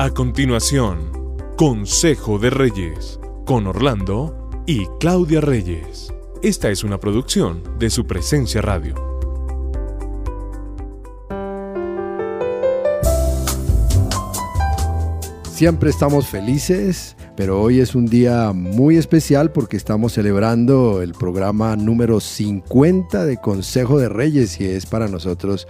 A continuación, Consejo de Reyes, con Orlando y Claudia Reyes. Esta es una producción de su presencia radio. Siempre estamos felices, pero hoy es un día muy especial porque estamos celebrando el programa número 50 de Consejo de Reyes y es para nosotros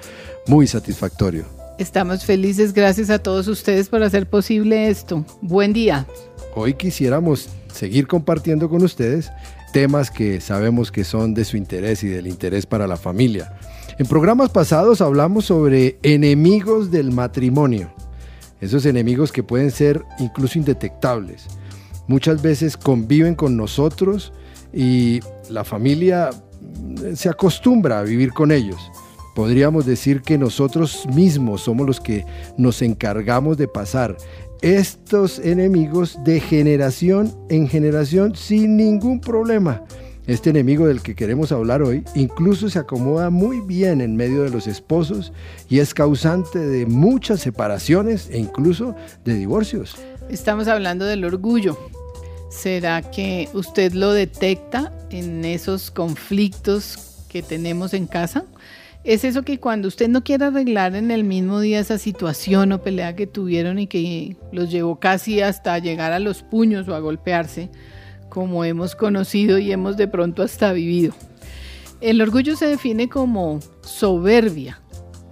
muy satisfactorio. Estamos felices, gracias a todos ustedes por hacer posible esto. Buen día. Hoy quisiéramos seguir compartiendo con ustedes temas que sabemos que son de su interés y del interés para la familia. En programas pasados hablamos sobre enemigos del matrimonio, esos enemigos que pueden ser incluso indetectables. Muchas veces conviven con nosotros y la familia se acostumbra a vivir con ellos. Podríamos decir que nosotros mismos somos los que nos encargamos de pasar estos enemigos de generación en generación sin ningún problema. Este enemigo del que queremos hablar hoy incluso se acomoda muy bien en medio de los esposos y es causante de muchas separaciones e incluso de divorcios. Estamos hablando del orgullo. ¿Será que usted lo detecta en esos conflictos que tenemos en casa? Es eso que cuando usted no quiere arreglar en el mismo día esa situación o pelea que tuvieron y que los llevó casi hasta llegar a los puños o a golpearse, como hemos conocido y hemos de pronto hasta vivido. El orgullo se define como soberbia.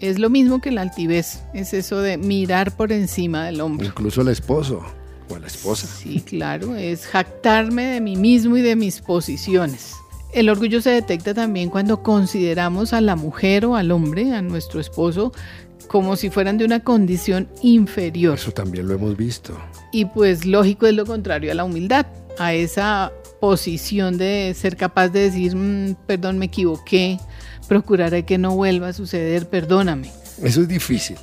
Es lo mismo que la altivez, es eso de mirar por encima del hombro. Incluso el esposo o la esposa. Sí, claro, es jactarme de mí mismo y de mis posiciones. El orgullo se detecta también cuando consideramos a la mujer o al hombre, a nuestro esposo, como si fueran de una condición inferior. Eso también lo hemos visto. Y pues lógico es lo contrario a la humildad, a esa posición de ser capaz de decir, mm, perdón, me equivoqué, procuraré que no vuelva a suceder, perdóname. Eso es difícil.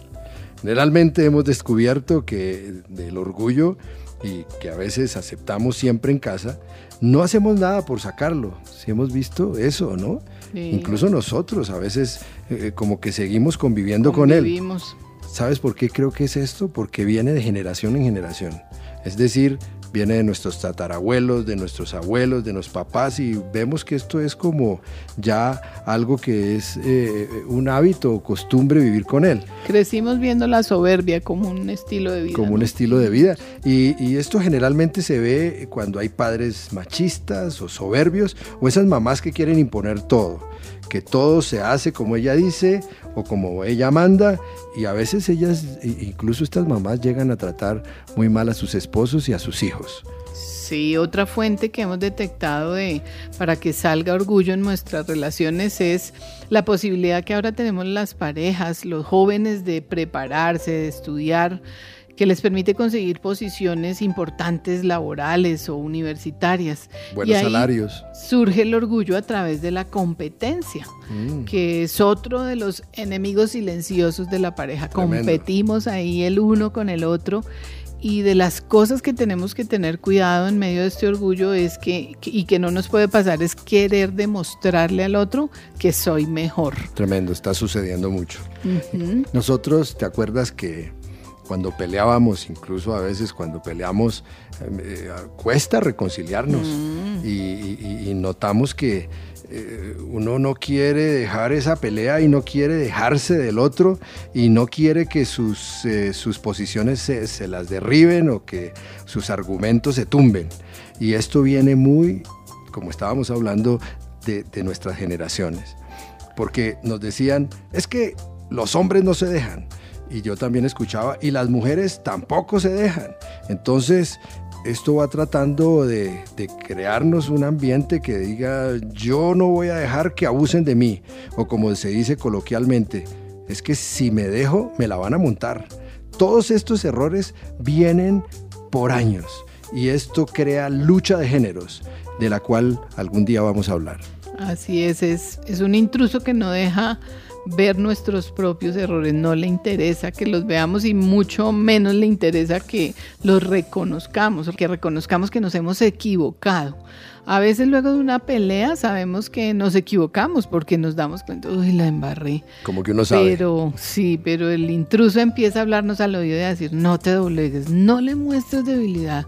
Generalmente hemos descubierto que del orgullo y que a veces aceptamos siempre en casa, no hacemos nada por sacarlo. Si hemos visto eso, ¿no? Incluso nosotros a veces eh, como que seguimos conviviendo con él. ¿Sabes por qué creo que es esto? Porque viene de generación en generación. Es decir, viene de nuestros tatarabuelos, de nuestros abuelos, de nuestros papás y vemos que esto es como ya algo que es eh, un hábito o costumbre vivir con él. Crecimos viendo la soberbia como un estilo de vida. Como un estilo de vida. Y, y, esto generalmente se ve cuando hay padres machistas o soberbios o esas mamás que quieren imponer todo que todo se hace como ella dice o como ella manda y a veces ellas, incluso estas mamás llegan a tratar muy mal a sus esposos y a sus hijos. Sí, otra fuente que hemos detectado de para que salga orgullo en nuestras relaciones es la posibilidad que ahora tenemos las parejas, los jóvenes de prepararse, de estudiar que les permite conseguir posiciones importantes laborales o universitarias. Buenos salarios. Surge el orgullo a través de la competencia, mm. que es otro de los enemigos silenciosos de la pareja. Competimos ahí el uno con el otro. Y de las cosas que tenemos que tener cuidado en medio de este orgullo es que, y que no nos puede pasar, es querer demostrarle al otro que soy mejor. Tremendo, está sucediendo mucho. Nosotros, ¿te acuerdas que cuando peleábamos, incluso a veces cuando peleamos, eh, cuesta reconciliarnos mm. y, notamos que eh, uno no quiere dejar esa pelea y no quiere dejarse del otro y no quiere que sus, eh, sus posiciones se, las derriben o que sus argumentos se tumben. Y esto viene muy, como estábamos hablando, de, de nuestras generaciones. Porque nos decían, es que los hombres no se dejan y yo también escuchaba, y las mujeres tampoco se dejan. Entonces, esto va tratando de, crearnos un ambiente que diga, yo no voy a dejar que abusen de mí, o como se dice coloquialmente, es que si me dejo, me la van a montar. Todos estos errores vienen por años y esto crea lucha de géneros, de la cual algún día vamos a hablar. Así es, es, es un intruso que no deja ver nuestros propios errores, no le interesa que los veamos y mucho menos le interesa que los reconozcamos, que reconozcamos que nos hemos equivocado. A veces luego de una pelea sabemos que nos equivocamos porque nos damos cuenta, uy, la embarré. Como que uno sabe. Pero sí, pero el intruso empieza a hablarnos al oído y a decir, no te doblegues, no le muestres debilidad.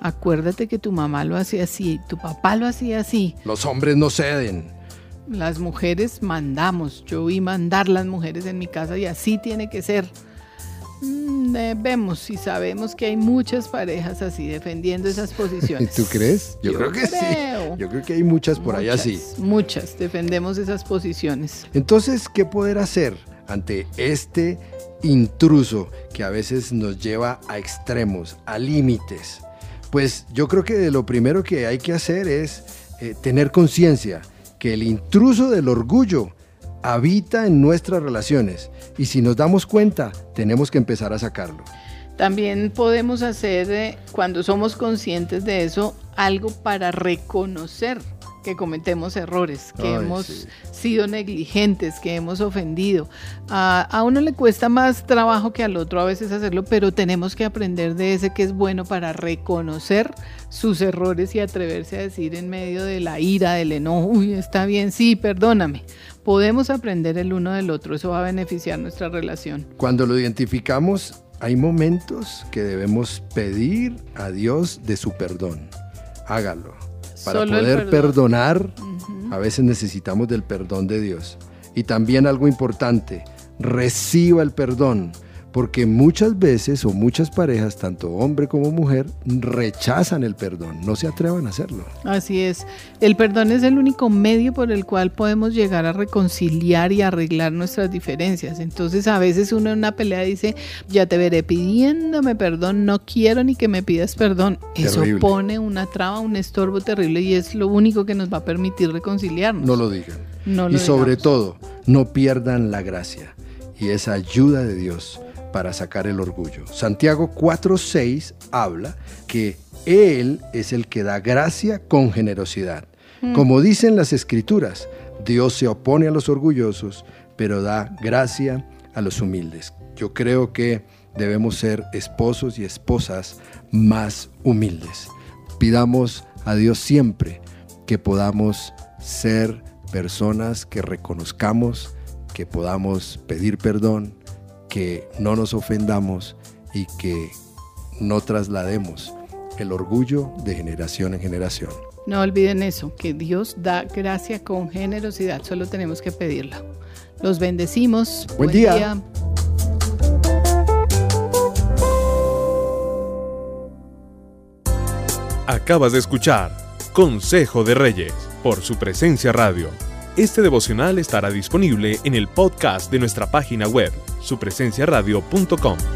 Acuérdate que tu mamá lo hacía así, tu papá lo hacía así. Los hombres no ceden. Las mujeres mandamos. Yo vi mandar las mujeres en mi casa y así tiene que ser. Mm, eh, vemos y sabemos que hay muchas parejas así defendiendo esas posiciones. ¿Tú crees? Yo, creo que sí. Yo creo que hay muchas por allá sí. Muchas defendemos esas posiciones. Entonces, ¿qué poder hacer ante este intruso que a veces nos lleva a extremos, a límites? Pues yo creo que lo primero que hay que hacer es eh, tener conciencia que el intruso del orgullo habita en nuestras relaciones y si nos damos cuenta, tenemos que empezar a sacarlo. También podemos hacer, eh, cuando somos conscientes de eso, algo para reconocer que cometemos errores, que hemos sido negligentes, que hemos ofendido. A, uno le cuesta más trabajo que al otro a veces hacerlo, pero tenemos que aprender de ese que es bueno para reconocer sus errores y atreverse a decir en medio de la ira, del enojo, uy, está bien, sí, perdóname. Podemos aprender el uno del otro, eso va a beneficiar nuestra relación. Cuando lo identificamos, hay momentos que debemos pedir a Dios de su perdón. Hágalo para poder perdonar, a veces necesitamos del perdón de Dios. Y también algo importante, reciba el perdón porque muchas veces o muchas parejas, tanto hombre como mujer, rechazan el perdón, no se atrevan a hacerlo. Así es, el perdón es el único medio por el cual podemos llegar a reconciliar y arreglar nuestras diferencias. Entonces a veces uno en una pelea dice, ya te veré pidiéndome perdón, no quiero ni que me pidas perdón. Eso pone una traba, un estorbo terrible y es lo único que nos va a permitir reconciliarnos. No lo digan. y sobre todo, no pierdan la gracia y esa ayuda de Dios para sacar el orgullo. Santiago 4:6 habla que Él es el que da gracia con generosidad. Mm. Como dicen las escrituras, Dios se opone a los orgullosos, pero da gracia a los humildes. Yo creo que debemos ser esposos y esposas más humildes. Pidamos a Dios siempre que podamos ser personas que reconozcamos, que podamos pedir perdón, que no nos ofendamos y que no traslademos el orgullo de generación en generación. No olviden eso, que Dios da gracia con generosidad, solo tenemos que pedirla. Los bendecimos. Buen, día. Acabas de escuchar Consejo de Reyes por su presencia radio. Este devocional estará disponible en el podcast de nuestra página web, supresenciaradio.com.